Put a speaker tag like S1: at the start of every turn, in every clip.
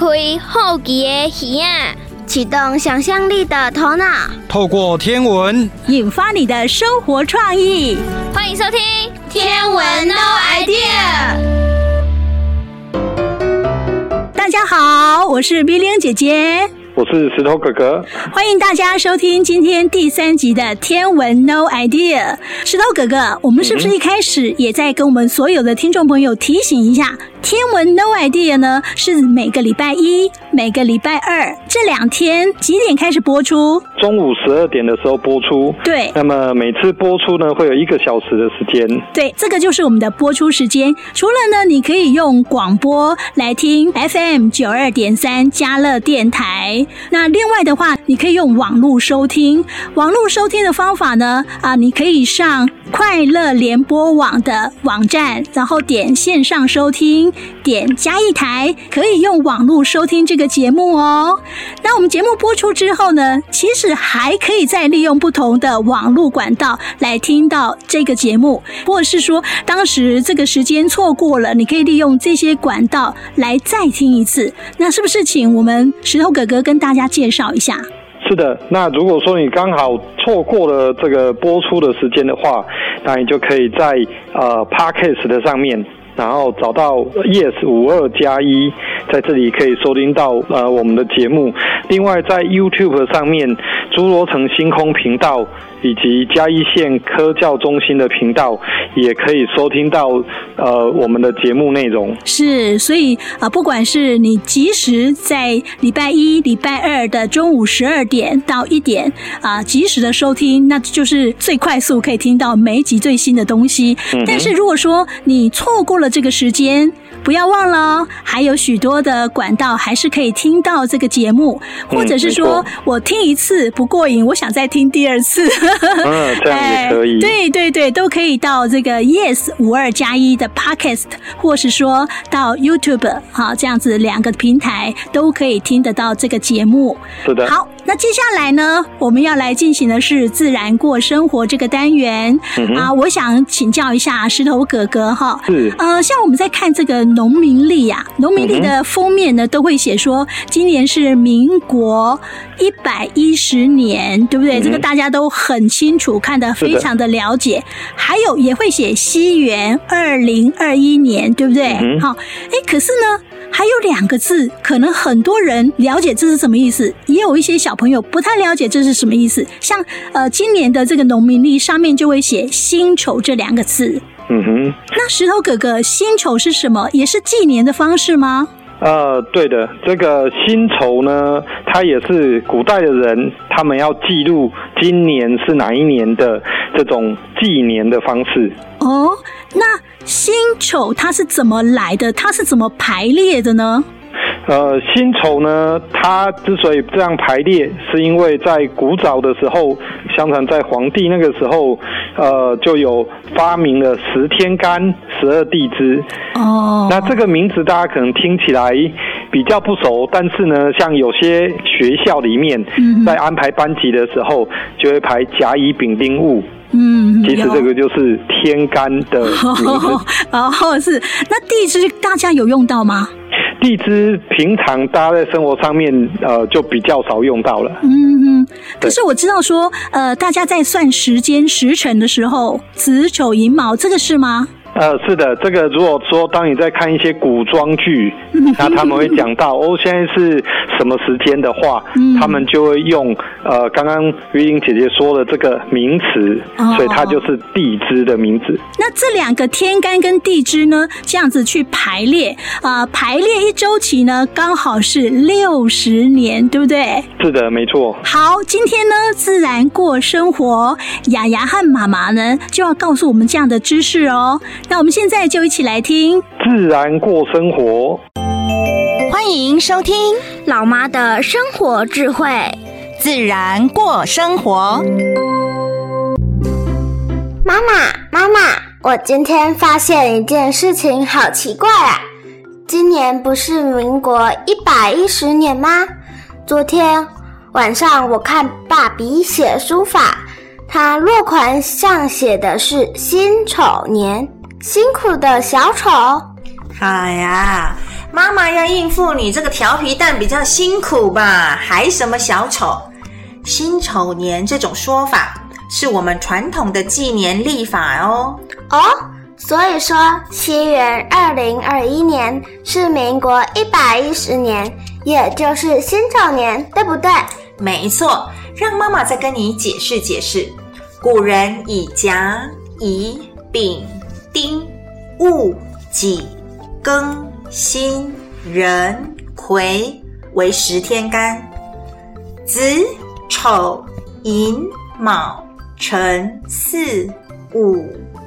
S1: 开好奇的耳啊，
S2: 启动想象力的头脑，
S3: 透过天文
S4: 引发你的生活创意。
S1: 欢迎收听《天文 No Idea》。
S4: 大家好，我是 Billion 姐姐。
S5: 我是石头哥哥，
S4: 欢迎大家收听今天第三集的《天文 No Idea》。石头哥哥，我们是不是一开始也在跟我们所有的听众朋友提醒一下，《天文 No Idea》呢是每个礼拜一、每个礼拜二这两天几点开始播出？
S5: 中午十二点的时候播出。
S4: 对，
S5: 那么每次播出呢会有一个小时的时间。
S4: 对，这个就是我们的播出时间。除了呢，你可以用广播来听 FM 九二点三加乐电台。那另外的话，你可以用网络收听。网络收听的方法呢，啊，你可以上快乐联播网的网站，然后点线上收听，点加一台，可以用网络收听这个节目哦。那我们节目播出之后呢，其实还可以再利用不同的网络管道来听到这个节目，或者是说当时这个时间错过了，你可以利用这些管道来再听一次。那是不是请我们石头哥哥跟跟大家介绍一下？
S5: 是的，那如果说你刚好错过了这个播出的时间的话，那你就可以在呃 Podcast 的上面，然后找到 Yes 五二加一，在这里可以收听到呃我们的节目。另外在 YouTube 上面，侏罗城星空频道。以及嘉义县科教中心的频道也可以收听到呃我们的节目内容。
S4: 是，所以啊、呃，不管是你及时在礼拜一、礼拜二的中午十二点到一点啊、呃，即时的收听，那就是最快速可以听到每一集最新的东西。嗯、但是如果说你错过了这个时间，不要忘了哦，还有许多的管道还是可以听到这个节目，或者是说、嗯、我听一次不过瘾，我想再听第二次。
S5: 嗯，这样也可以。
S4: 对对对，都可以到这个 Yes 五二加一的 Podcast，或是说到 YouTube 哈，这样子两个平台都可以听得到这个节目。
S5: 是的。
S4: 好，那接下来呢，我们要来进行的是自然过生活这个单元、嗯、啊。我想请教一下石头哥哥哈。
S5: 是。
S4: 呃，像我们在看这个农民历呀，农民历的封面呢，都会写说今年是民国一百一十年，对不对？嗯、这个大家都很。清楚，看得非常的了解，还有也会写西元二零二一年，对不对？好、嗯，哎，可是呢，还有两个字，可能很多人了解这是什么意思，也有一些小朋友不太了解这是什么意思。像呃，今年的这个农民历上面就会写辛丑这两个字。
S5: 嗯哼，
S4: 那石头哥哥，辛丑是什么？也是纪年的方式吗？
S5: 呃，对的，这个辛丑呢，它也是古代的人他们要记录今年是哪一年的这种纪年的方式。
S4: 哦，那辛丑它是怎么来的？它是怎么排列的呢？
S5: 呃，辛丑呢，它之所以这样排列，是因为在古早的时候，相传在黄帝那个时候，呃，就有发明了十天干、十二地支。哦，那这个名字大家可能听起来比较不熟，但是呢，像有些学校里面在安排班级的时候，就会排甲乙丙丁戊。嗯，其实这个就是天干的 名字。
S4: 哦，是。那地支大家有用到吗？
S5: 地支平常大家在生活上面，呃，就比较少用到了。
S4: 嗯嗯。可是我知道说，呃，大家在算时间时辰的时候，子丑寅卯，这个是吗？
S5: 呃，是的，这个如果说当你在看一些古装剧，那他们会讲到 哦，现在是什么时间的话，嗯、他们就会用呃刚刚玉英姐姐说的这个名词，哦、所以它就是地支的名字。
S4: 那这两个天干跟地支呢，这样子去排列啊、呃，排列一周期呢，刚好是六十年，对不对？
S5: 是的，没错。
S4: 好，今天呢，自然过生活，雅雅和妈妈呢就要告诉我们这样的知识哦。那我们现在就一起来听《
S5: 自然过生活》，
S1: 欢迎收听
S2: 老妈的生活智慧，《
S1: 自然过生活》。
S2: 妈妈，妈妈，我今天发现一件事情，好奇怪啊！今年不是民国一百一十年吗？昨天晚上我看爸比写书法，他落款上写的是辛丑年。辛苦的小丑，
S6: 哎呀，妈妈要应付你这个调皮蛋比较辛苦吧？还什么小丑？辛丑年这种说法是我们传统的纪年历法哦。
S2: 哦，所以说西元二零二一年是民国一百一十年，也就是辛丑年，对不对？
S6: 没错，让妈妈再跟你解释解释。古人以甲、乙、丙、丁、戊、己、庚、辛、壬、癸为十天干，子、丑、寅、卯、辰、巳、午、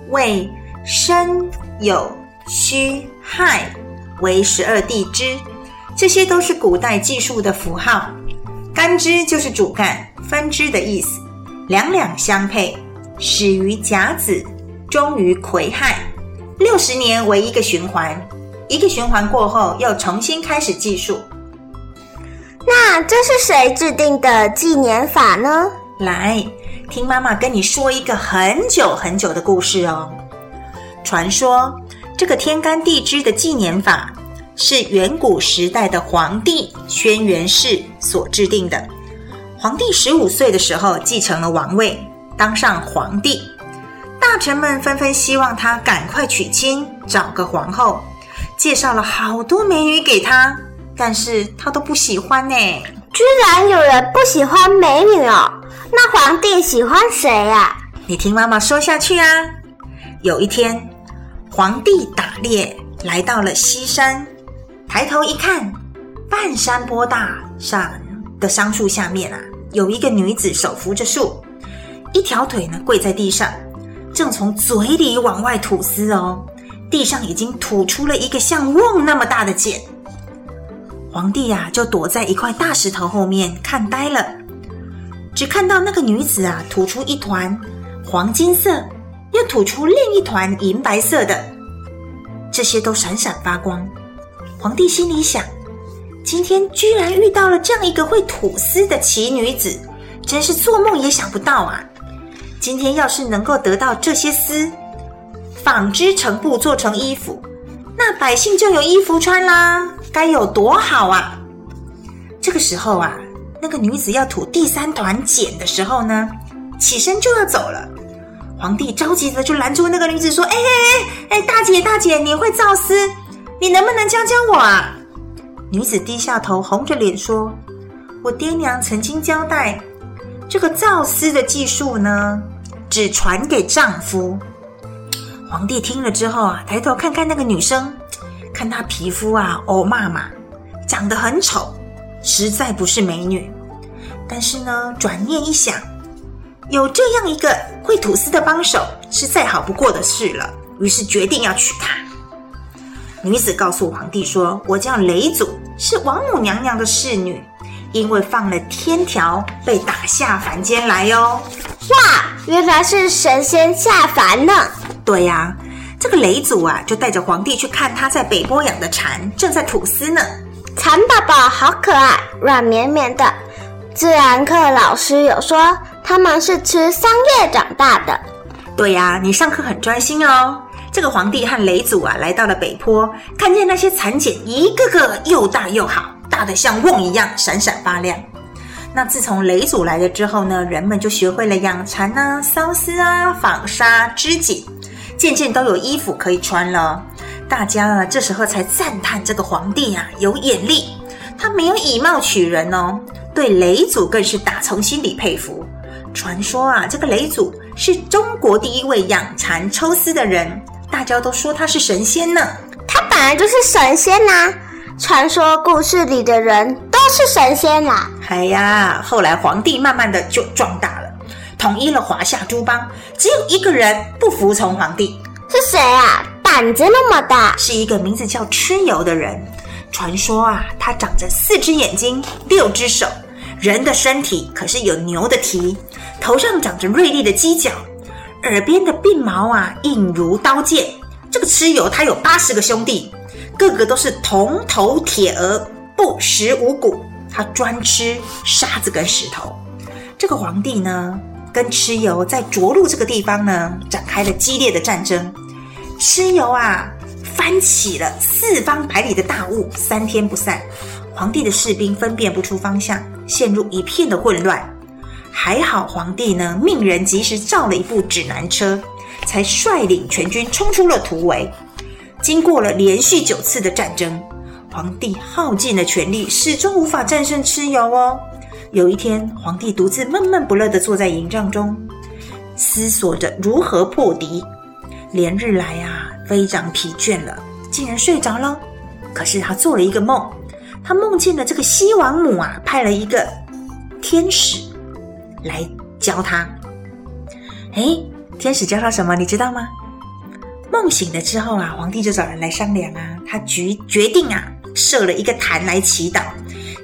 S6: 未、申、酉、戌、亥为十二地支，这些都是古代计数的符号。干支就是主干、分支的意思，两两相配，始于甲子，终于癸亥，六十年为一个循环，一个循环过后又重新开始计数。
S2: 那这是谁制定的纪年法呢？
S6: 来，听妈妈跟你说一个很久很久的故事哦。传说这个天干地支的纪年法。是远古时代的皇帝轩辕氏所制定的。皇帝十五岁的时候继承了王位，当上皇帝。大臣们纷纷希望他赶快娶亲，找个皇后，介绍了好多美女给他，但是他都不喜欢呢。
S2: 居然有人不喜欢美女哦？那皇帝喜欢谁呀？
S6: 你听妈妈说下去啊。有一天，皇帝打猎来到了西山。抬头一看，半山坡大上的桑树下面啊，有一个女子手扶着树，一条腿呢跪在地上，正从嘴里往外吐丝哦。地上已经吐出了一个像瓮那么大的茧。皇帝呀、啊，就躲在一块大石头后面看呆了，只看到那个女子啊，吐出一团黄金色，又吐出另一团银白色的，这些都闪闪发光。皇帝心里想：今天居然遇到了这样一个会吐丝的奇女子，真是做梦也想不到啊！今天要是能够得到这些丝，纺织成布做成衣服，那百姓就有衣服穿啦，该有多好啊！这个时候啊，那个女子要吐第三团茧的时候呢，起身就要走了。皇帝着急的就拦住那个女子说：“哎哎哎哎，大姐大姐，你会造丝？”你能不能教教我啊？女子低下头，红着脸说：“我爹娘曾经交代，这个造丝的技术呢，只传给丈夫。”皇帝听了之后啊，抬头看看那个女生，看她皮肤啊，哦妈妈，长得很丑，实在不是美女。但是呢，转念一想，有这样一个会吐丝的帮手，是再好不过的事了。于是决定要娶她。女子告诉皇帝说：“我叫雷祖，是王母娘娘的侍女，因为放了天条，被打下凡间来哟。”
S2: 哇，原来是神仙下凡呢！
S6: 对呀、啊，这个雷祖啊，就带着皇帝去看他在北坡养的蚕，正在吐丝呢。
S2: 蚕宝宝好可爱，软绵绵的。自然课老师有说，他们是吃桑叶长大的。
S6: 对呀、啊，你上课很专心哦。这个皇帝和雷祖啊，来到了北坡，看见那些蚕茧一个个又大又好，大的像瓮一样闪闪发亮。那自从雷祖来了之后呢，人们就学会了养蚕啊、绣丝啊、纺纱、织锦，渐渐都有衣服可以穿了。大家啊，这时候才赞叹这个皇帝啊有眼力，他没有以貌取人哦，对雷祖更是打从心里佩服。传说啊，这个雷祖是中国第一位养蚕抽丝的人。大家都说他是神仙呢，
S2: 他本来就是神仙呐、啊！传说故事里的人都是神仙啦、啊。
S6: 哎呀，后来皇帝慢慢的就壮大了，统一了华夏诸邦，只有一个人不服从皇帝，
S2: 是谁啊？胆子那么大，
S6: 是一个名字叫蚩尤的人。传说啊，他长着四只眼睛，六只手，人的身体可是有牛的蹄，头上长着锐利的犄角。耳边的鬓毛啊，硬如刀剑。这个蚩尤他有八十个兄弟，个个都是铜头铁额，不食五谷。他专吃沙子跟石头。这个皇帝呢，跟蚩尤在涿鹿这个地方呢，展开了激烈的战争。蚩尤啊，翻起了四方百里的大雾，三天不散。皇帝的士兵分辨不出方向，陷入一片的混乱。还好皇帝呢，命人及时造了一部指南车，才率领全军冲出了突围。经过了连续九次的战争，皇帝耗尽了全力，始终无法战胜蚩尤哦。有一天，皇帝独自闷闷不乐地坐在营帐中，思索着如何破敌。连日来啊，非常疲倦了，竟然睡着了。可是他做了一个梦，他梦见了这个西王母啊，派了一个天使来教他。诶，天使教他什么？你知道吗？梦醒了之后啊，皇帝就找人来商量啊，他决决定啊，设了一个坛来祈祷。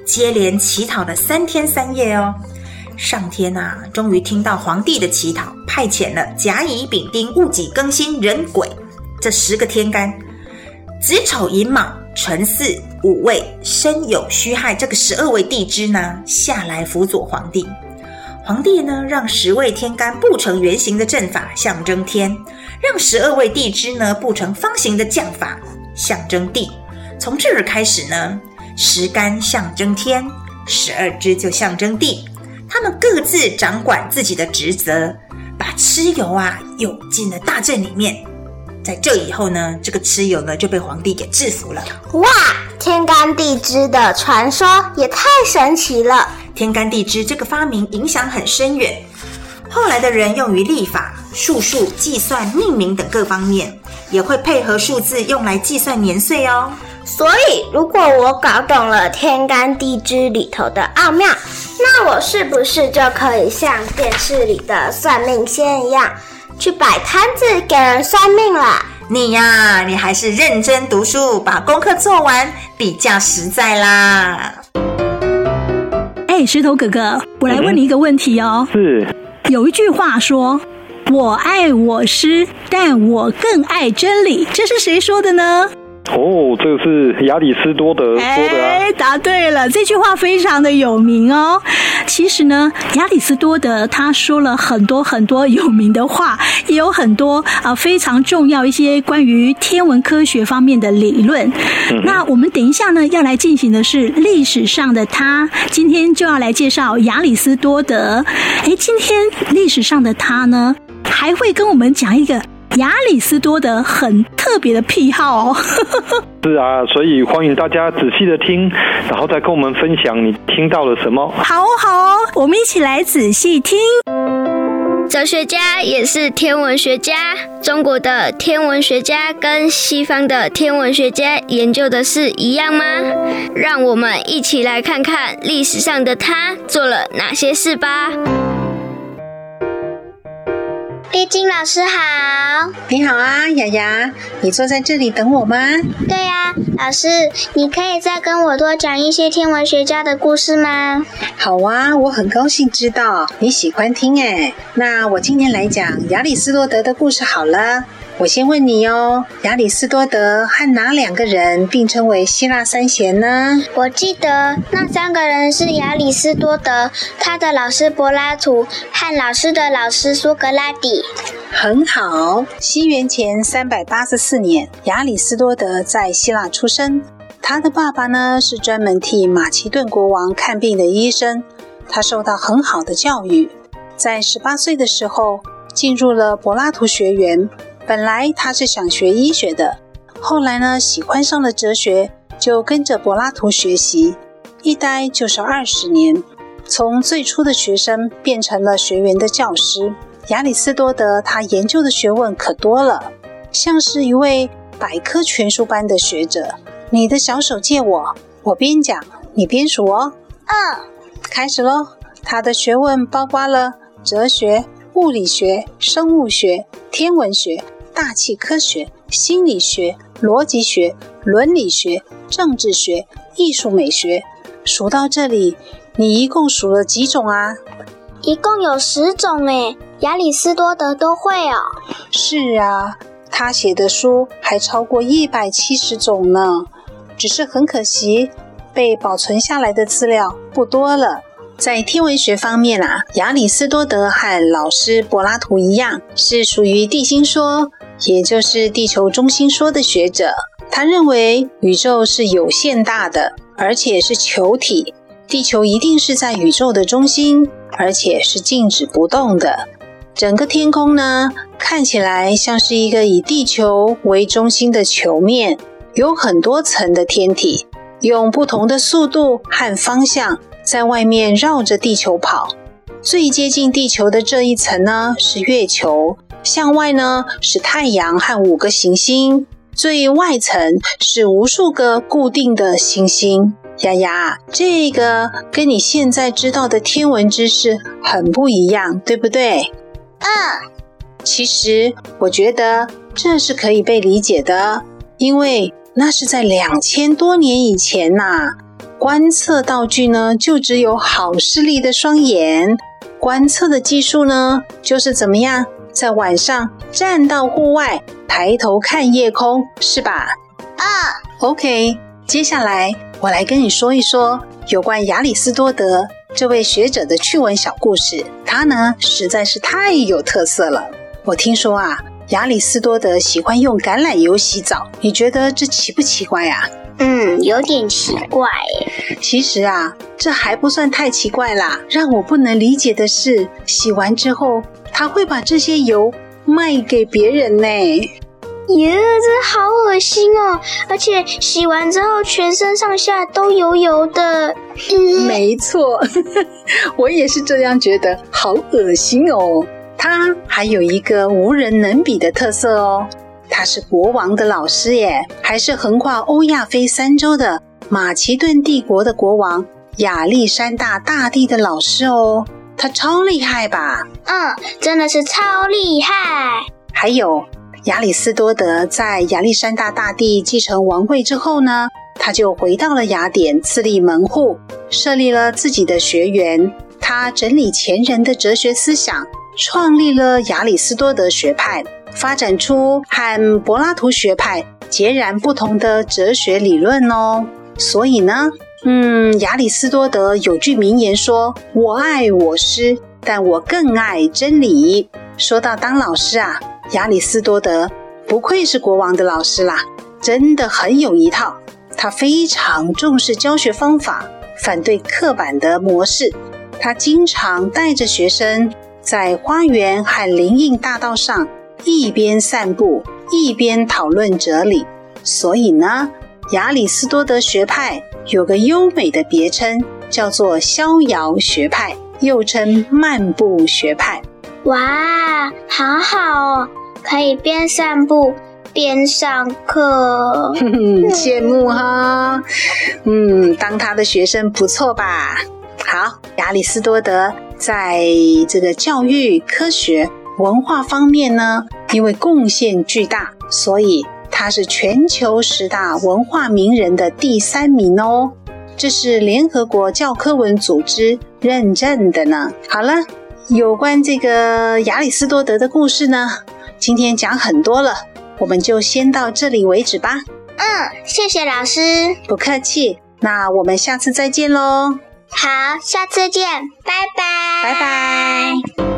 S6: 接连乞讨了三天三夜哦，上天、啊，终于听到皇帝的祈祷，派遣了甲乙丙丁戊己庚辛壬癸这十个天干，子丑寅卯辰巳午未申酉戌亥这个十二位地支呢下来辅佐皇帝。皇帝呢让十位天干布成圆形的阵法，象征天；让十二位地支呢布成方形的将法，象征地。从这儿开始呢。十干象征天，十二支就象征地，他们各自掌管自己的职责，把蚩尤啊涌进了大阵里面。在这以后呢，这个蚩尤呢就被皇帝给制服了。
S2: 哇，天干地支的传说也太神奇了！
S6: 天干地支这个发明影响很深远，后来的人用于历法、术数、计算、命名等各方面，也会配合数字用来计算年岁哦。
S2: 所以，如果我搞懂了天干地支里头的奥妙，那我是不是就可以像电视里的算命仙一样，去摆摊子给人算命了？
S6: 你呀，你还是认真读书，把功课做完，比较实在啦。
S4: 哎，石头哥哥，我来问你一个问题哦。
S5: 嗯、是。
S4: 有一句话说：“我爱我师，但我更爱真理。”这是谁说的呢？
S5: 哦，这个是亚里斯多德说的啊。
S4: 哎，答对了，这句话非常的有名哦。其实呢，亚里斯多德他说了很多很多有名的话，也有很多啊、呃、非常重要一些关于天文科学方面的理论。嗯、那我们等一下呢要来进行的是历史上的他，今天就要来介绍亚里斯多德。哎，今天历史上的他呢，还会跟我们讲一个。亚里斯多德很特别的癖好哦，
S5: 是啊，所以欢迎大家仔细的听，然后再跟我们分享你听到了什么。
S4: 好哦，好哦，我们一起来仔细听。
S7: 哲学家也是天文学家，中国的天文学家跟西方的天文学家研究的是一样吗？让我们一起来看看历史上的他做了哪些事吧。
S8: 丽晶老师好，
S9: 你好啊，雅雅，你坐在这里等我吗？
S8: 对呀，老师，你可以再跟我多讲一些天文学家的故事吗？
S9: 好啊，我很高兴知道你喜欢听哎。那我今天来讲亚里士多德的故事好了。我先问你哦，亚里士多德和哪两个人并称为希腊三贤呢？
S8: 我记得那三个人是亚里士多德、他的老师柏拉图和老师的老师苏格拉底。
S9: 很好，西元前三百八十四年，亚里士多德在希腊出生。他的爸爸呢，是专门替马其顿国王看病的医生。他受到很好的教育，在十八岁的时候进入了柏拉图学园。本来他是想学医学的，后来呢，喜欢上了哲学，就跟着柏拉图学习，一待就是二十年，从最初的学生变成了学员的教师。亚里士多德他研究的学问可多了，像是一位百科全书般的学者。你的小手借我，我边讲你边数哦。
S8: 嗯，
S9: 开始喽。他的学问包括了哲学、物理学、生物学、天文学。大气科学、心理学、逻辑学、伦理学、政治学、艺术美学，数到这里，你一共数了几种啊？
S8: 一共有十种诶，亚里斯多德都会哦。
S9: 是啊，他写的书还超过一百七十种呢。只是很可惜，被保存下来的资料不多了。在天文学方面啊，亚里斯多德和老师柏拉图一样，是属于地心说。也就是地球中心说的学者。他认为宇宙是有限大的，而且是球体，地球一定是在宇宙的中心，而且是静止不动的。整个天空呢，看起来像是一个以地球为中心的球面，有很多层的天体，用不同的速度和方向在外面绕着地球跑。最接近地球的这一层呢，是月球，向外呢是太阳和五个行星，最外层是无数个固定的行星。丫丫，这个跟你现在知道的天文知识很不一样，对不对？
S8: 嗯，
S9: 其实我觉得这是可以被理解的，因为那是在两千多年以前呐、啊。观测道具呢，就只有好视力的双眼。观测的技术呢，就是怎么样在晚上站到户外，抬头看夜空，是吧？
S8: 啊
S9: ，OK。接下来我来跟你说一说有关亚里士多德这位学者的趣闻小故事。他呢，实在是太有特色了。我听说啊，亚里士多德喜欢用橄榄油洗澡，你觉得这奇不奇怪啊？
S8: 嗯，有点奇怪。
S9: 其实啊，这还不算太奇怪啦。让我不能理解的是，洗完之后他会把这些油卖给别人呢。
S8: 耶，这好恶心哦！而且洗完之后全身上下都油油的。
S9: 嗯，没错，我也是这样觉得，好恶心哦。他还有一个无人能比的特色哦。他是国王的老师耶，还是横跨欧亚非三洲的马其顿帝国的国王亚历山大大帝的老师哦。他超厉害吧？
S8: 嗯，真的是超厉害。
S9: 还有亚里斯多德在亚历山大大帝继承王位之后呢，他就回到了雅典自立门户，设立了自己的学园。他整理前人的哲学思想，创立了亚里斯多德学派。发展出和柏拉图学派截然不同的哲学理论哦。所以呢，嗯，亚里斯多德有句名言说：“我爱我师，但我更爱真理。”说到当老师啊，亚里斯多德不愧是国王的老师啦，真的很有一套。他非常重视教学方法，反对刻板的模式。他经常带着学生在花园和林荫大道上。一边散步一边讨论哲理，所以呢，亚里斯多德学派有个优美的别称，叫做逍遥学派，又称漫步学派。
S8: 哇，好好哦，可以边散步边上课，
S9: 哼哼，羡慕哈。嗯，当他的学生不错吧？好，亚里士多德在这个教育科学。文化方面呢，因为贡献巨大，所以他是全球十大文化名人的第三名哦。这是联合国教科文组织认证的呢。好了，有关这个亚里士多德的故事呢，今天讲很多了，我们就先到这里为止吧。
S8: 嗯，谢谢老师。
S9: 不客气，那我们下次再见喽。
S8: 好，下次见，拜拜。
S9: 拜拜。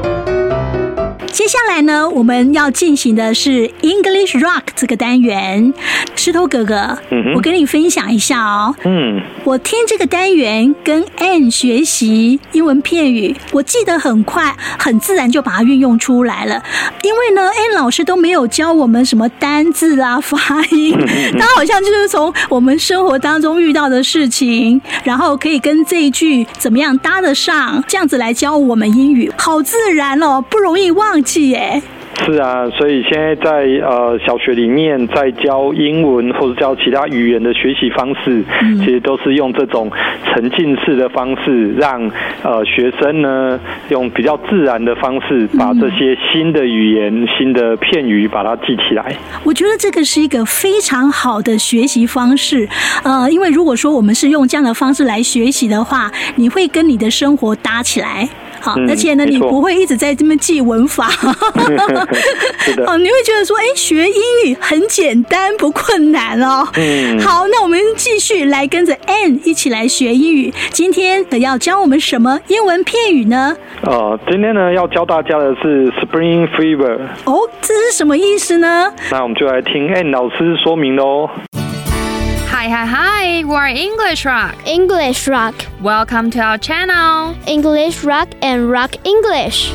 S4: 接下来呢，我们要进行的是 English Rock 这个单元。石头哥哥，嗯、我跟你分享一下哦。嗯，我听这个单元跟 Anne 学习英文片语，我记得很快，很自然就把它运用出来了。因为呢，Ann 老师都没有教我们什么单字啊、发音，他好像就是从我们生活当中遇到的事情，然后可以跟这一句怎么样搭得上，这样子来教我们英语，好自然哦，不容易忘气耶。
S5: 是啊，所以现在在呃小学里面在教英文或者教其他语言的学习方式，嗯、其实都是用这种沉浸式的方式，让呃学生呢用比较自然的方式把这些新的语言、嗯、新的片语把它记起来。
S4: 我觉得这个是一个非常好的学习方式，呃，因为如果说我们是用这样的方式来学习的话，你会跟你的生活搭起来。好，
S5: 嗯
S4: 而且呢，你不会一直在这边记文法，
S5: 是的
S4: 哦，你会觉得说，哎，学英语很简单，不困难哦。
S5: 嗯，
S4: 好，那我们继续来跟着 Ann 一起来学英语。今天要教我们什么英文片语呢？
S5: 呃，今天呢要教大家的是 Spring Fever，
S4: 哦，这是什么意思呢？
S5: 那我们就来听 Ann 老师说明喽。
S10: Hi, hi, hi! We're English Rock.
S1: English Rock,
S10: Welcome to our channel.
S1: English Rock and Rock English.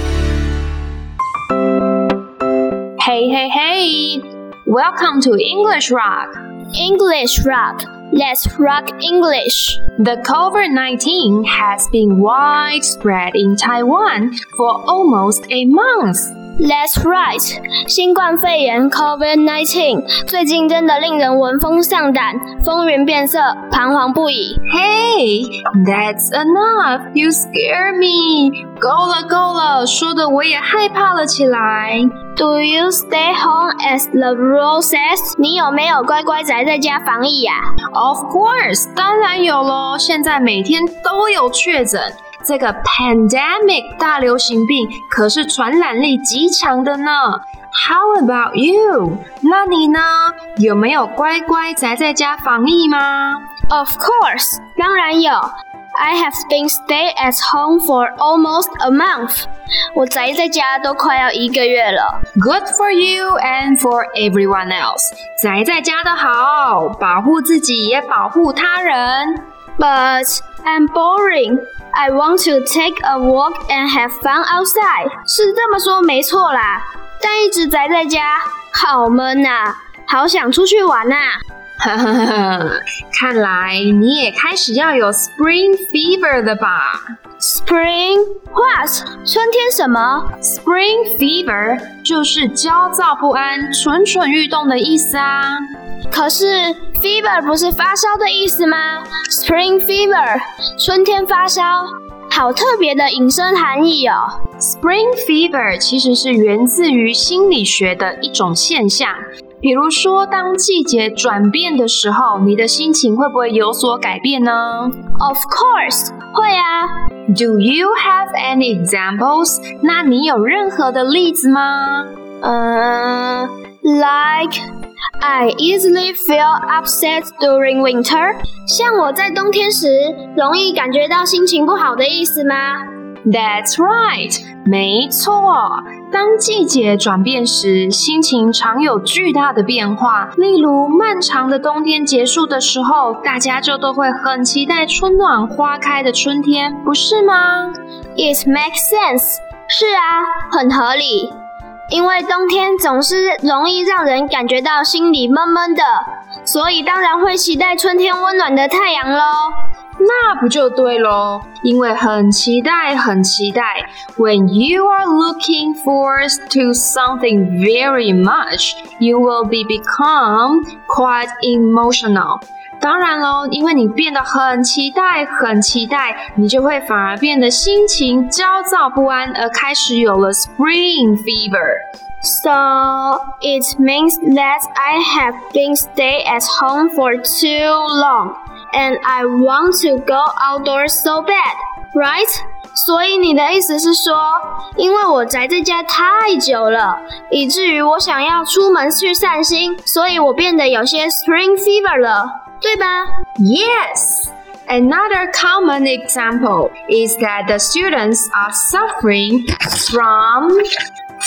S10: Hey, hey, hey! Welcome to English Rock.
S1: English Rock, let's rock English.
S10: The COVID 19 has been widespread in Taiwan for almost a month.
S1: That's right，新冠肺炎 COVID-19 最近真的令人闻风丧胆、风云变色、彷徨不已。
S10: Hey, that's enough! You scare me. 够了，够了，说的我也害怕了起来。
S1: Do you stay home as the rule says？你有没有乖乖宅在家防疫呀、
S10: Of course，当然有喽。现在每天都有确诊，这个 pandemic 大流行病可是传染力极强的呢。How about you？那你呢？有没有乖乖宅在家防疫吗
S1: ？Of course，当然有。I have been stay at home for almost a month。我宅在家都快要一个月了。
S10: Good for you and for everyone else。宅在家的好，保护自己也保护他人。
S1: But I'm boring. I want to take a walk and have fun outside. 是这么说没错啦，但一直宅在家好闷呐，好想出去玩
S10: 呐。看来你也开始要有 spring fever 了吧
S1: Spring what？春天什么
S10: ？？Spring fever 就是焦躁不安、蠢蠢欲动的意思啊。
S1: 可是 fever 不是发烧的意思吗？Spring fever，春天发烧，好特别的引申含义哦。
S10: Spring fever 其实是源自于心理学的一种现象。比如说，当季节转变的时候，你的心情会不会有所改变呢
S1: Of course，会啊。
S10: ？Do you have any examples？那你有任何的例子吗？
S1: 嗯、l i k e I easily feel upset during winter，像我在冬天时容易感觉到心情不好的意思吗
S10: ？That's right，没错。当季节转变时，心情常有巨大的变化。例如，漫长的冬天结束的时候，大家就都会很期待春暖花开的春天，不是吗
S1: ？It makes sense，是啊，很合理。因为冬天总是容易让人感觉到心里闷闷的，所以当然会期待春天温暖的太阳喽。
S10: 那不就对喽？因为很期待，很期待。When you are looking forward to something very much, you will be become quite emotional. 当然喽，因为你变得很期待，很期待，你就会反而变得心情焦躁不安，而开始有了 spring fever。
S1: So it means that I have been stay at home for too long, and I want to go outdoors so bad, right? 所以你的意思是说，因为我宅在家太久了，以至于我想要出门去散心，所以我变得有些 spring fever 了，对吧？
S10: Yes. Another common example is that the students are suffering from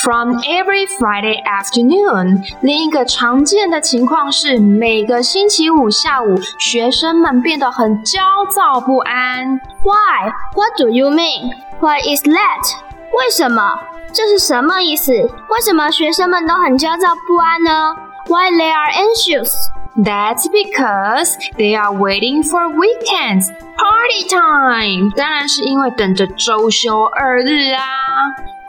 S10: from every Friday afternoon. 另一个常见的情况是，每个星期五下午，学生们变得很焦躁不安。
S1: Why? What do you mean? Why is that? 为什么？这是什么意思？为什么学生们都很焦躁不安呢？Why they are anxious?
S10: That's because they are waiting for weekends, party time. 当然是因为等着周休二日啊。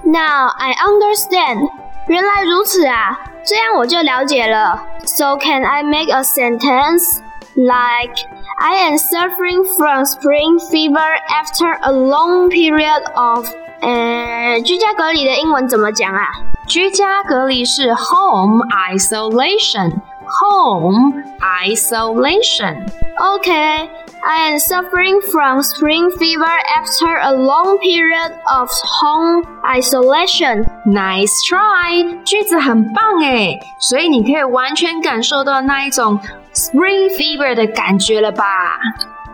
S1: Now I understand. 原来如此啊，这样我就了解了。So can I make a sentence like I am suffering from spring fever after a long period of 呃，居家隔离的英文怎么讲啊？
S10: 居家隔离是 home isolation. Home isolation.
S1: OK, I am suffering from spring fever after a long period of home isolation.
S10: Nice try，句子很棒诶，所以你可以完全感受到那一种 spring fever 的感觉了吧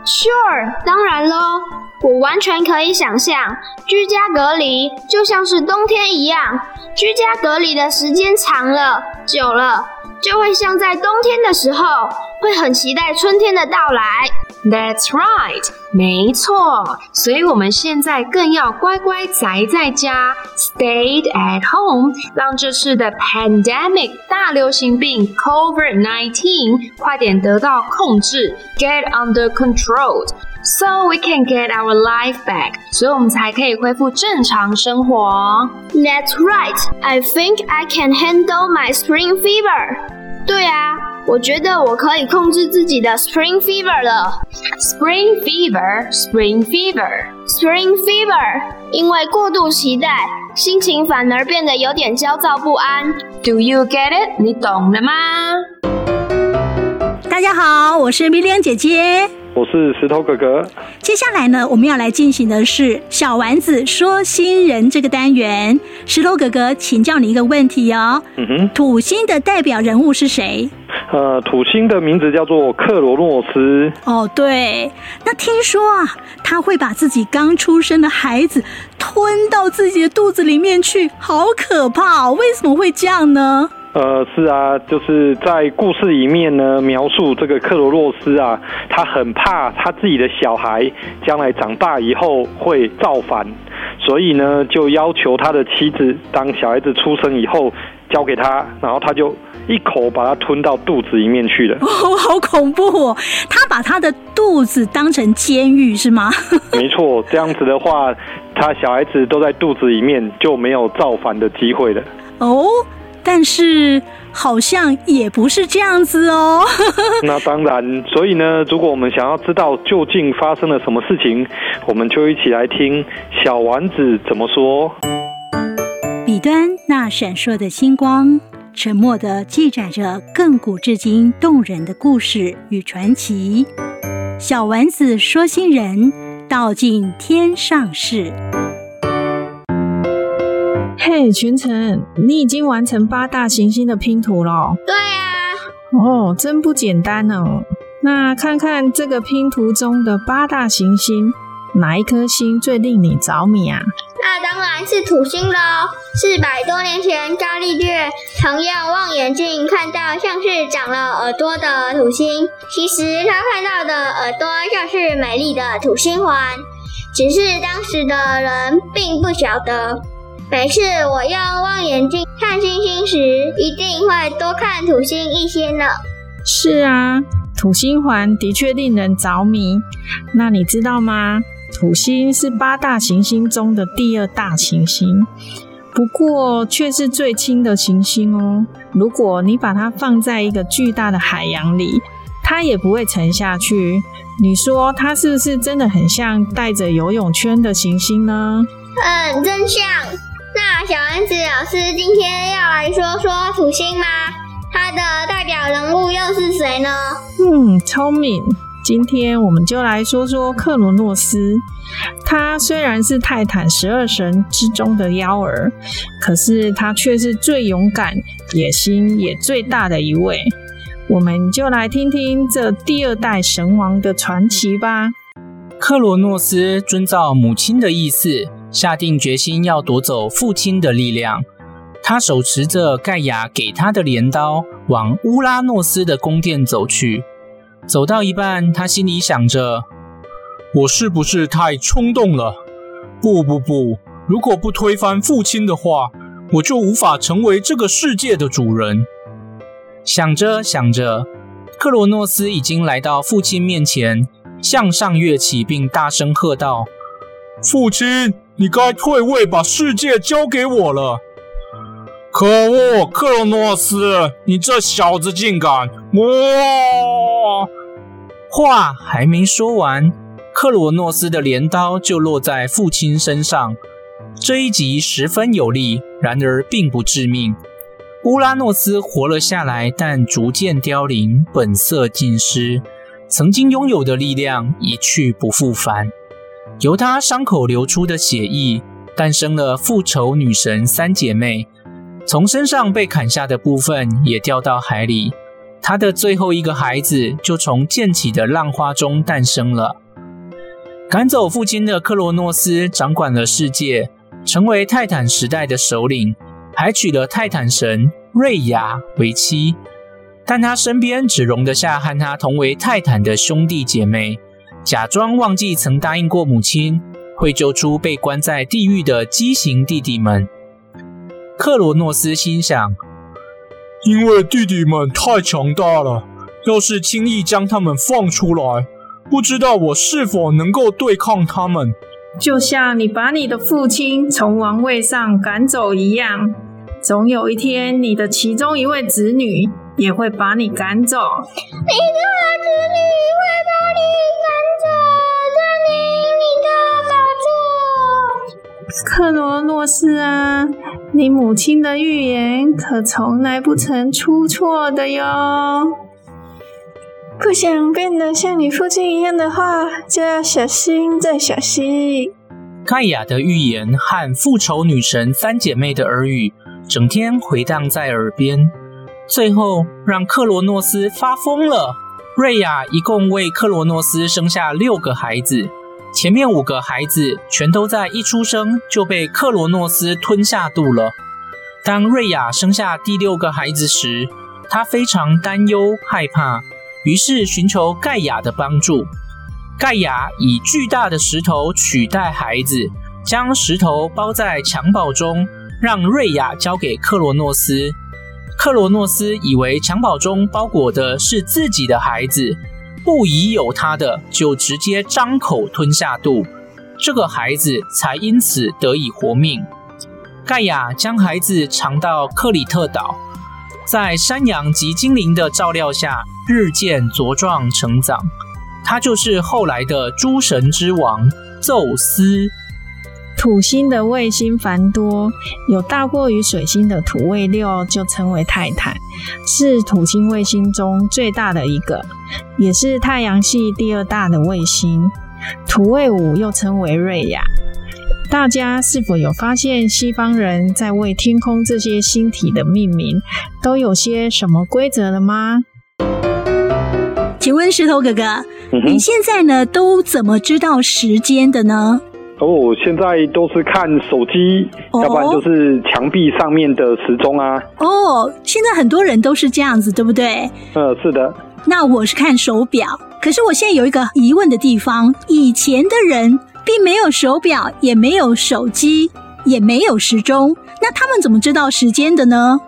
S1: ？Sure，当然喽，我完全可以想象，居家隔离就像是冬天一样，居家隔离的时间长了、久了，就会像在冬天的时候，会很期待春天的到来。
S10: That's right，没错，所以我们现在更要乖乖宅在家，stayed at home，让这次的 pandemic 大流行病 COVID-19 快点得到控制，get under control control，so we can get our life back，所以我们才可以恢复正常生活。
S1: That's right，I think I can handle my spring fever。对啊。我觉得我可以控制自己的 spring fever 了。
S10: Spring fever, spring fever,
S1: spring fever。因为过度期待，心情反而变得有点焦躁不安。
S10: Do you get it？你懂了吗？
S4: 大家好，我是米莉安姐姐。
S5: 我是石头哥哥。
S4: 接下来呢，我们要来进行的是小丸子说新人这个单元。石头哥哥，请教你一个问题哦。
S5: 嗯哼。
S4: 土星的代表人物是谁？
S5: 呃，土星的名字叫做克罗诺斯。
S4: 哦，对。那听说啊，他会把自己刚出生的孩子吞到自己的肚子里面去，好可怕哦！为什么会这样呢？
S5: 呃，是啊，就是在故事里面呢，描述这个克罗洛斯啊，他很怕他自己的小孩将来长大以后会造反，所以呢，就要求他的妻子，当小孩子出生以后交给他，然后他就一口把他吞到肚子里面去了。
S4: 哦，好恐怖哦！他把他的肚子当成监狱是吗？
S5: 没错，这样子的话，他小孩子都在肚子里面，就没有造反的机会了。
S4: 哦。但是好像也不是这样子哦。
S5: 那当然，所以呢，如果我们想要知道究竟发生了什么事情，我们就一起来听小丸子怎么说。
S4: 彼端那闪烁的星光，沉默地记载着亘古至今动人的故事与传奇。小丸子说新人，道尽天上事。
S11: 嘿，群臣，你已经完成八大行星的拼图了。
S1: 对啊。
S11: 哦，真不简单哦。那看看这个拼图中的八大行星，哪一颗星最令你着迷啊？
S1: 那当然是土星喽。四百多年前，伽利略曾用望远镜看到像是长了耳朵的土星，其实他看到的耳朵像是美丽的土星环，只是当时的人并不晓得。每次我用望远镜看星星时，一定会多看土星一些呢。
S11: 是啊，土星环的确令人着迷。那你知道吗？土星是八大行星中的第二大行星，不过却是最轻的行星哦。如果你把它放在一个巨大的海洋里，它也不会沉下去。你说它是不是真的很像带着游泳圈的行星呢？
S1: 嗯，真像。那小丸子老师今天要来说说土星吗？它的代表人物又是谁呢？
S11: 嗯，聪明。今天我们就来说说克罗诺斯。他虽然是泰坦十二神之中的幺儿，可是他却是最勇敢、野心也最大的一位。我们就来听听这第二代神王的传奇吧。
S12: 克罗诺斯遵照母亲的意思。下定决心要夺走父亲的力量，他手持着盖亚给他的镰刀，往乌拉诺斯的宫殿走去。走到一半，他心里想着：“我是不是太冲动了？不不不，如果不推翻父亲的话，我就无法成为这个世界的主人。”想着想着，克罗诺斯已经来到父亲面前，向上跃起，并大声喝道：“父亲！”你该退位，把世界交给我了。可恶，克罗诺斯，你这小子竟敢！哇！话还没说完，克罗诺斯的镰刀就落在父亲身上。这一击十分有力，然而并不致命。乌拉诺斯活了下来，但逐渐凋零，本色尽失。曾经拥有的力量一去不复返。由她伤口流出的血液，诞生了复仇女神三姐妹。从身上被砍下的部分也掉到海里，她的最后一个孩子就从溅起的浪花中诞生了。赶走父亲的克罗诺斯掌管了世界，成为泰坦时代的首领，还娶了泰坦神瑞亚为妻。但他身边只容得下和他同为泰坦的兄弟姐妹。假装忘记曾答应过母亲，会救出被关在地狱的畸形弟弟们。克罗诺斯心想：
S3: 因为弟弟们太强大了，要是轻易将他们放出来，不知道我是否能够对抗他们。
S11: 就像你把你的父亲从王位上赶走一样，总有一天，你的其中一位子女也会把你赶走。
S8: 你的子女会把你赶
S11: 克罗诺斯啊，你母亲的预言可从来不曾出错的哟。
S13: 不想变得像你父亲一样的话，就要小心再小心。
S12: 盖亚的预言和复仇女神三姐妹的耳语，整天回荡在耳边，最后让克罗诺斯发疯了。瑞亚一共为克罗诺斯生下六个孩子。前面五个孩子全都在一出生就被克罗诺斯吞下肚了。当瑞亚生下第六个孩子时，她非常担忧害怕，于是寻求盖亚的帮助。盖亚以巨大的石头取代孩子，将石头包在襁褓中，让瑞亚交给克罗诺斯。克罗诺斯以为襁褓中包裹的是自己的孩子。不疑有他的，就直接张口吞下肚，这个孩子才因此得以活命。盖亚将孩子藏到克里特岛，在山羊及精灵的照料下，日渐茁壮成长。他就是后来的诸神之王宙斯。
S11: 土星的卫星繁多，有大过于水星的土卫六，就称为泰坦，是土星卫星中最大的一个，也是太阳系第二大的卫星。土卫五又称为瑞亚。大家是否有发现，西方人在为天空这些星体的命名都有些什么规则了吗？
S4: 请问石头哥哥，嗯、你现在呢都怎么知道时间的呢？
S5: 哦，现在都是看手机，哦、要不然就是墙壁上面的时钟啊。
S4: 哦，现在很多人都是这样子，对不对？
S5: 呃，是的。
S4: 那我是看手表，可是我现在有一个疑问的地方：以前的人并没有手表，也没有手机，也没有时钟，那他们怎么知道时间的呢？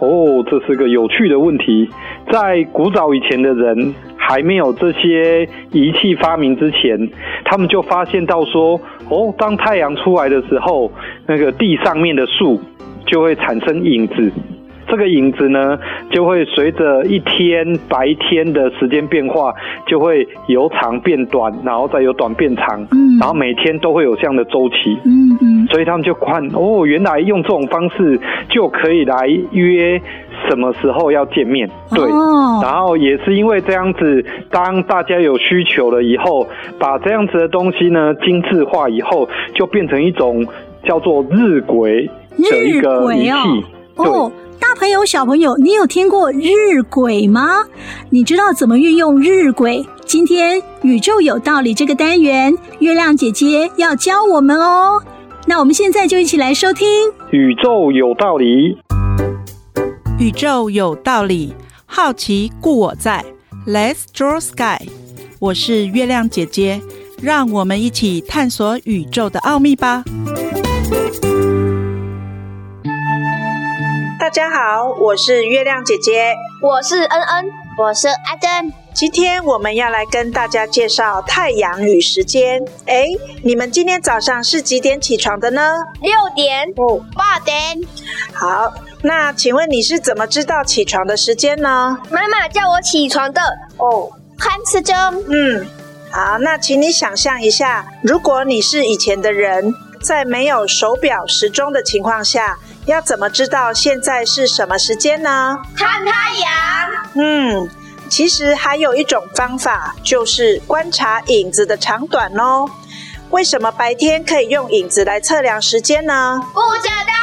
S5: 哦，这是个有趣的问题。在古早以前的人。还没有这些仪器发明之前，他们就发现到说，哦，当太阳出来的时候，那个地上面的树就会产生影子。这个影子呢，就会随着一天白天的时间变化，就会由长变短，然后再由短变长，嗯，然后每天都会有这样的周期，嗯嗯，所以他们就看，哦，原来用这种方式就可以来约什么时候要见面，对，哦，然后也是因为这样子，当大家有需求了以后，把这样子的东西呢精致化以后，就变成一种叫做日晷的一个仪器，
S4: 哦，还有、小朋友，你有听过日晷吗？你知道怎么运用日晷？今天宇宙有道理这个单元，月亮姐姐要教我们哦。那我们现在就一起来收听《
S5: 宇宙有道理》。
S14: 宇宙有道理，好奇故我在，Let's draw sky。我是月亮姐姐，让我们一起探索宇宙的奥秘吧。
S15: 大家好，我是月亮姐姐，
S8: 我是恩恩，我是阿珍。
S15: 今天我们要来跟大家介绍太阳与时间。哎，你们今天早上是几点起床的呢？
S8: 六点。
S15: 哦，
S8: 八点。
S15: 好，那请问你是怎么知道起床的时间呢？
S8: 妈妈叫我起床的。
S15: 哦，
S8: 看时钟。
S15: 嗯，好，那请你想象一下，如果你是以前的人，在没有手表、时钟的情况下。要怎么知道现在是什么时间呢？
S8: 看太阳。
S15: 嗯，其实还有一种方法，就是观察影子的长短哦。为什么白天可以用影子来测量时间呢？
S8: 不知道。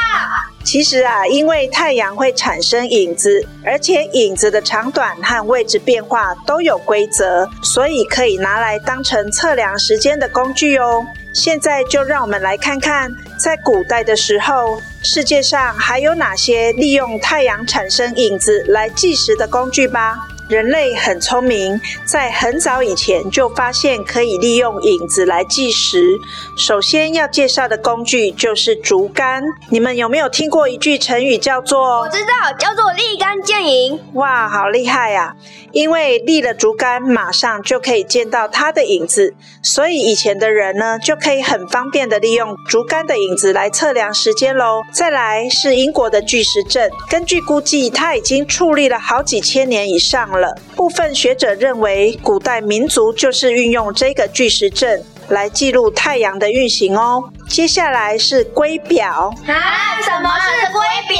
S15: 其实啊，因为太阳会产生影子，而且影子的长短和位置变化都有规则，所以可以拿来当成测量时间的工具哦。现在就让我们来看看，在古代的时候，世界上还有哪些利用太阳产生影子来计时的工具吧。人类很聪明，在很早以前就发现可以利用影子来计时。首先要介绍的工具就是竹竿。你们有没有听过一句成语叫做？
S1: 我知道，叫做立竿见影。
S15: 哇，好厉害呀！因为立了竹竿，马上就可以见到它的影子，所以以前的人呢，就可以很方便的利用竹竿的影子来测量时间喽。再来是英国的巨石阵，根据估计，它已经矗立了好几千年以上了。部分学者认为，古代民族就是运用这个巨石阵来记录太阳的运行哦。接下来是圭表
S8: 啊？什么是圭表？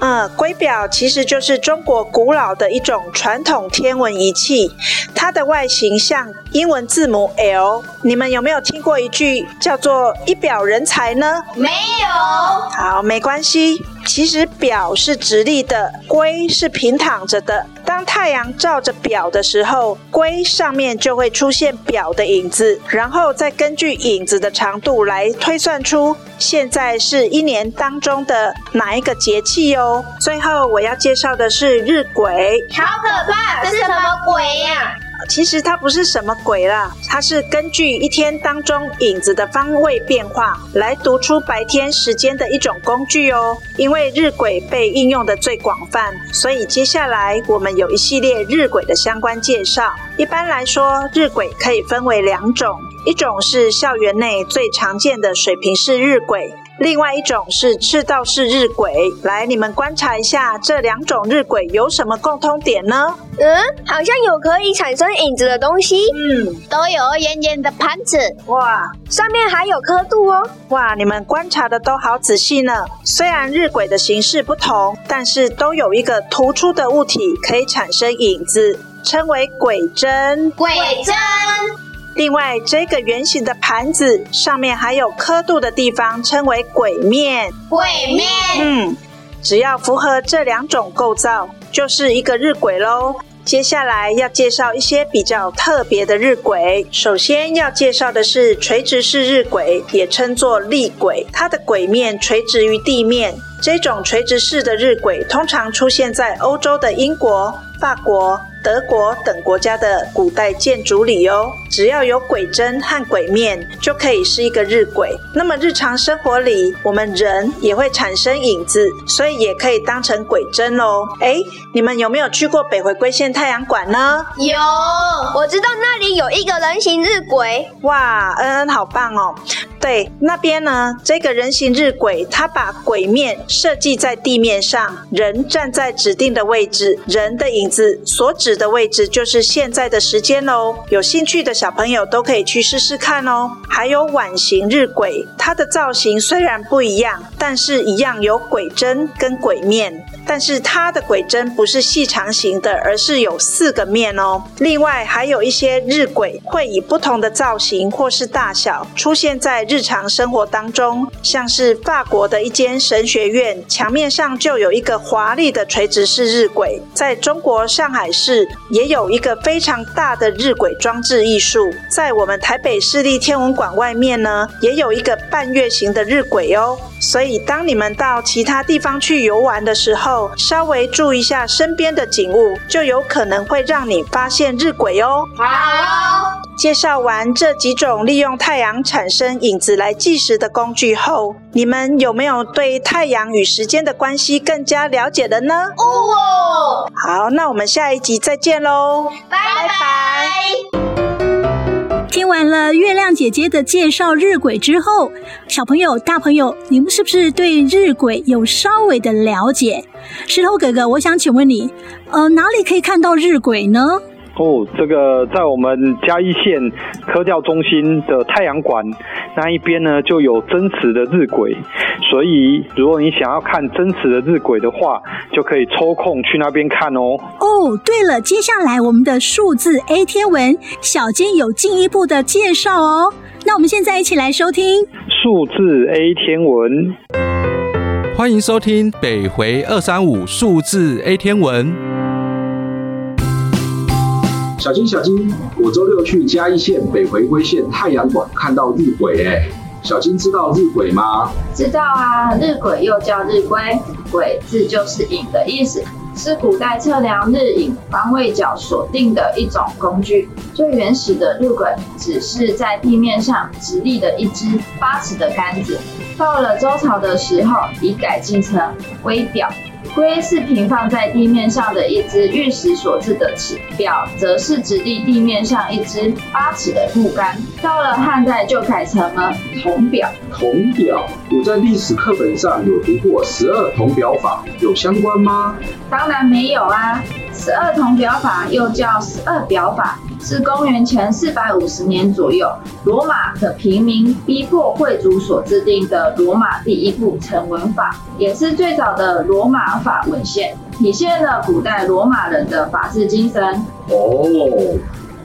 S15: 嗯，圭表其实就是中国古老的一种传统天文仪器，它的外形像英文字母 L。你们有没有听过一句叫做“一表人才”呢？
S8: 没有。
S15: 好，没关系。其实表是直立的，龟是平躺着的。当太阳照着表的时候，龟上面就会出现表的影子，然后再根据影子的长度来推算出现在是一年当中的哪一个节气哦。最后我要介绍的是日晷，
S8: 好可怕，这是什么鬼呀？
S15: 其实它不是什么鬼啦，它是根据一天当中影子的方位变化来读出白天时间的一种工具哦。因为日晷被应用的最广泛，所以接下来我们有一系列日晷的相关介绍。一般来说，日晷可以分为两种，一种是校园内最常见的水平式日晷。另外一种是赤道式日晷，来，你们观察一下这两种日晷有什么共通点呢？
S1: 嗯，好像有可以产生影子的东西。
S8: 嗯，都有圆圆的盘子，
S15: 哇，
S1: 上面还有刻度哦。
S15: 哇，你们观察的都好仔细呢。虽然日晷的形式不同，但是都有一个突出的物体可以产生影子，称为晷针。
S8: 晷针。
S15: 另外，这个圆形的盘子上面还有刻度的地方，称为晷面。
S8: 晷面，
S15: 嗯，只要符合这两种构造，就是一个日晷喽。接下来要介绍一些比较特别的日晷。首先要介绍的是垂直式日晷，也称作立晷，它的晷面垂直于地面。这种垂直式的日晷通常出现在欧洲的英国、法国。德国等国家的古代建筑里哦，只要有晷针和晷面，就可以是一个日晷。那么日常生活里，我们人也会产生影子，所以也可以当成晷针哦。哎，你们有没有去过北回归线太阳馆呢？
S1: 有，我知道那里有一个人形日晷。
S15: 哇，恩恩好棒哦！对，那边呢，这个人形日晷，它把晷面设计在地面上，人站在指定的位置，人的影子所指的位置就是现在的时间喽。有兴趣的小朋友都可以去试试看哦。还有碗形日晷，它的造型虽然不一样，但是一样有晷针跟晷面，但是它的晷针不是细长型的，而是有四个面哦。另外还有一些日晷会以不同的造型或是大小出现在日常生活当中，像是法国的一间神学院墙面上就有一个华丽的垂直式日晷，在中国上海市。也有一个非常大的日晷装置艺术，在我们台北市立天文馆外面呢，也有一个半月形的日晷哦。所以，当你们到其他地方去游玩的时候，稍微注意一下身边的景物，就有可能会让你发现日晷哦。
S8: 好。
S15: 介绍完这几种利用太阳产生影子来计时的工具后，你们有没有对太阳与时间的关系更加了解了呢？
S8: 哦。
S15: 好，那我们下一集再见喽，
S8: 拜拜。
S4: 听完了月亮姐姐的介绍日晷之后，小朋友、大朋友，你们是不是对日晷有稍微的了解？石头哥哥，我想请问你，呃，哪里可以看到日晷呢？
S5: 哦，这个在我们嘉义县科教中心的太阳馆那一边呢，就有真实的日晷，所以如果你想要看真实的日晷的话，就可以抽空去那边看哦。
S4: 哦，对了，接下来我们的数字 A 天文小金有进一步的介绍哦。那我们现在一起来收听
S5: 数字 A 天文，
S16: 欢迎收听北回二三五数字 A 天文。
S17: 小金，小金，我周六去嘉义县北回归线太阳馆看到日晷，哎，小金知道日晷吗？
S18: 知道啊，日晷又叫日晷，晷字就是影的意思，是古代测量日影方位角所定的一种工具。最原始的日晷只是在地面上直立的一支八尺的杆子，到了周朝的时候，已改进成徽表。圭是平放在地面上的一只玉石所制的尺，表则是直立地面上一只八尺的木杆。到了汉代就改成了铜表。
S17: 铜表，我在历史课本上有读过十二铜表法，有相关吗？
S18: 当然没有啊，十二铜表法又叫十二表法。是公元前四百五十年左右，罗马的平民逼迫贵族所制定的罗马第一部成文法，也是最早的罗马法文献，体现了古代罗马人的法治精神。
S17: 哦，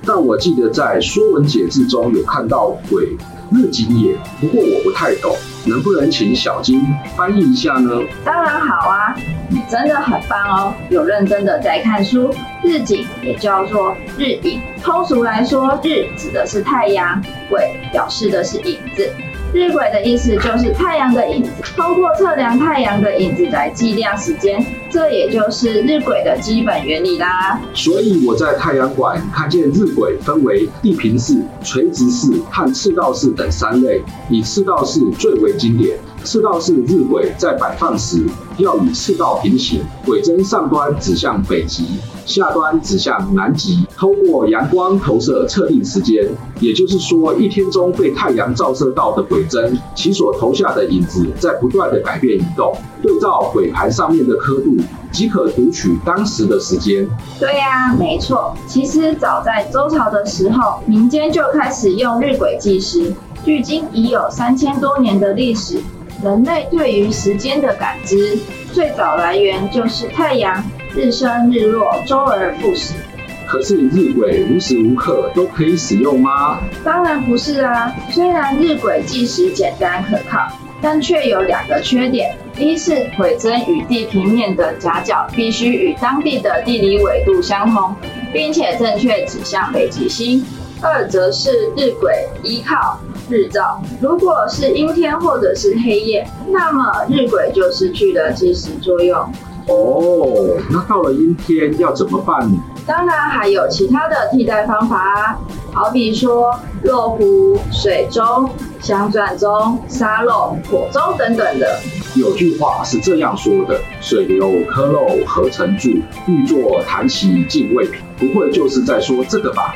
S17: 但我记得在《说文解字》中有看到“鬼，日景也”，不过我不太懂，能不能请小金翻译一下呢？
S18: 当然好啊。你真的很棒哦，有认真的在看书。日景也叫做日影，通俗来说，日指的是太阳，鬼表示的是影子。日晷的意思就是太阳的影子，通过测量太阳的影子来计量时间，这也就是日晷的基本原理啦。
S17: 所以我在太阳馆看见日晷分为地平式、垂直式和赤道式等三类，以赤道式最为经典。赤道式日晷在摆放时要与赤道平行，晷针上端指向北极，下端指向南极，通过阳光投射测定时间。也就是说，一天中被太阳照射到的晷针，其所投下的影子在不断的改变移动，对照晷盘上面的刻度，即可读取当时的时间。
S18: 对呀、啊，没错。其实早在周朝的时候，民间就开始用日晷计时，距今已有三千多年的历史。人类对于时间的感知，最早来源就是太阳日升日落，周而复始。
S17: 可是日晷无时无刻都可以使用吗？
S18: 当然不是啊！虽然日晷计时简单可靠，但却有两个缺点：一是晷针与地平面的夹角必须与当地的地理纬度相同，并且正确指向北极星；二则是日晷依靠日照，如果是阴天或者是黑夜，那么日晷就失去了计时作用。
S17: 哦，那到了阴天要怎么办？
S18: 当然还有其他的替代方法啊，好比说落壶、水中、香钻中、沙漏、火钟等等的。
S17: 有句话是这样说的：“水流科漏合成柱，欲作弹其进位品。”不会就是在说这个吧？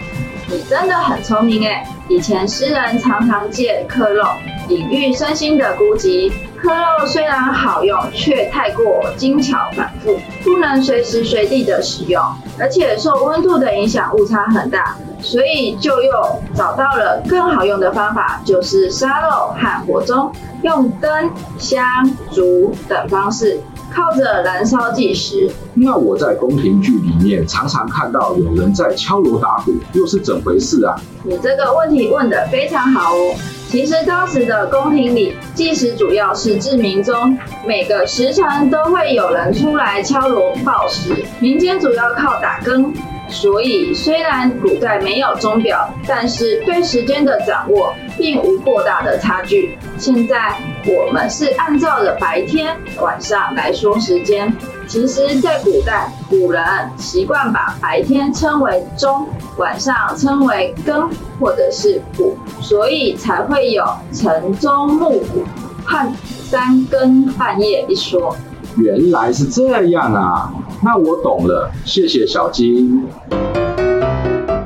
S18: 你真的很聪明哎！以前诗人常常借刻漏隐喻身心的孤寂。刻漏虽然好用，却太过精巧繁复，不能随时随地的使用，而且受温度的影响误差很大，所以就又找到了更好用的方法，就是沙漏和火钟，用灯、香、烛等方式。靠着燃烧计时。
S17: 那我在宫廷剧里面常常看到有人在敲锣打鼓，又是怎回事啊？
S18: 你这个问题问得非常好哦。其实当时的宫廷里计时主要是至明钟，每个时辰都会有人出来敲锣报时。民间主要靠打更。所以，虽然古代没有钟表，但是对时间的掌握并无过大的差距。现在我们是按照了白天、晚上来说时间。其实，在古代，古人习惯把白天称为钟，晚上称为更或者是鼓，所以才会有晨钟暮鼓和三更半夜一说。
S17: 原来是这样啊！那我懂了，谢谢小金。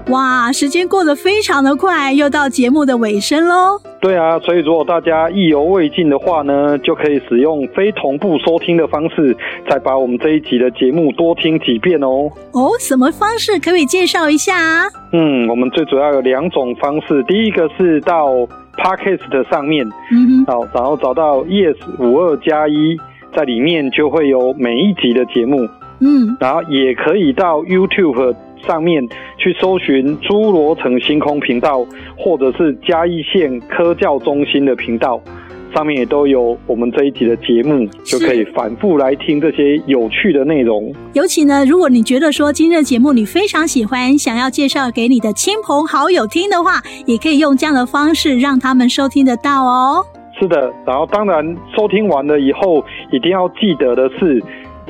S4: 哇，时间过得非常的快，又到节目的尾声喽。
S5: 对啊，所以如果大家意犹未尽的话呢，就可以使用非同步收听的方式，再把我们这一集的节目多听几遍哦。
S4: 哦，什么方式可以介绍一下啊？
S5: 嗯，我们最主要有两种方式，第一个是到 Podcast 上面，嗯，好，然后找到 Yes 五二加一，在里面就会有每一集的节目，嗯，然后也可以到 YouTube。上面去搜寻侏罗城星空频道，或者是嘉义县科教中心的频道，上面也都有我们这一集的节目，就可以反复来听这些有趣的内容。
S4: 尤其呢，如果你觉得说今日的节目你非常喜欢，想要介绍给你的亲朋好友听的话，也可以用这样的方式让他们收听得到哦。
S5: 是的，然后当然收听完了以后，一定要记得的是。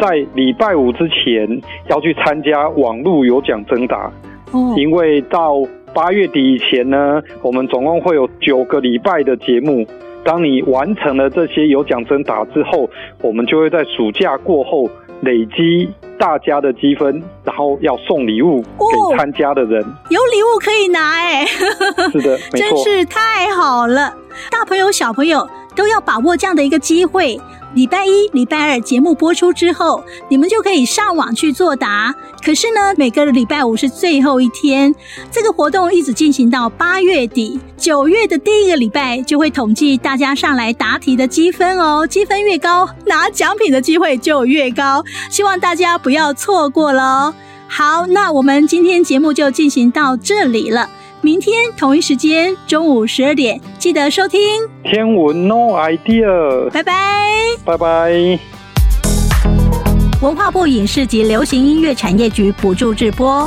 S5: 在礼拜五之前要去参加网络有奖征答，哦，因为到八月底以前呢，我们总共会有九个礼拜的节目。当你完成了这些有奖征答之后，我们就会在暑假过后累积大家的积分，然后要送礼物给参加的人。哦，
S4: 有礼物可以拿哎，
S5: 是的，没错，
S4: 真是太好了，大朋友小朋友都要把握这样的一个机会。礼拜一、礼拜二节目播出之后，你们就可以上网去作答。可是呢，每个礼拜五是最后一天，这个活动一直进行到八月底。九月的第一个礼拜就会统计大家上来答题的积分哦，积分越高，拿奖品的机会就越高。希望大家不要错过了。好，那我们今天节目就进行到这里了。明天同一时间中午十二点，记得收听《
S5: 天文 No Idea》。
S4: 拜拜，
S5: 拜拜。
S4: 文化部影视及流行音乐产业局补助直播。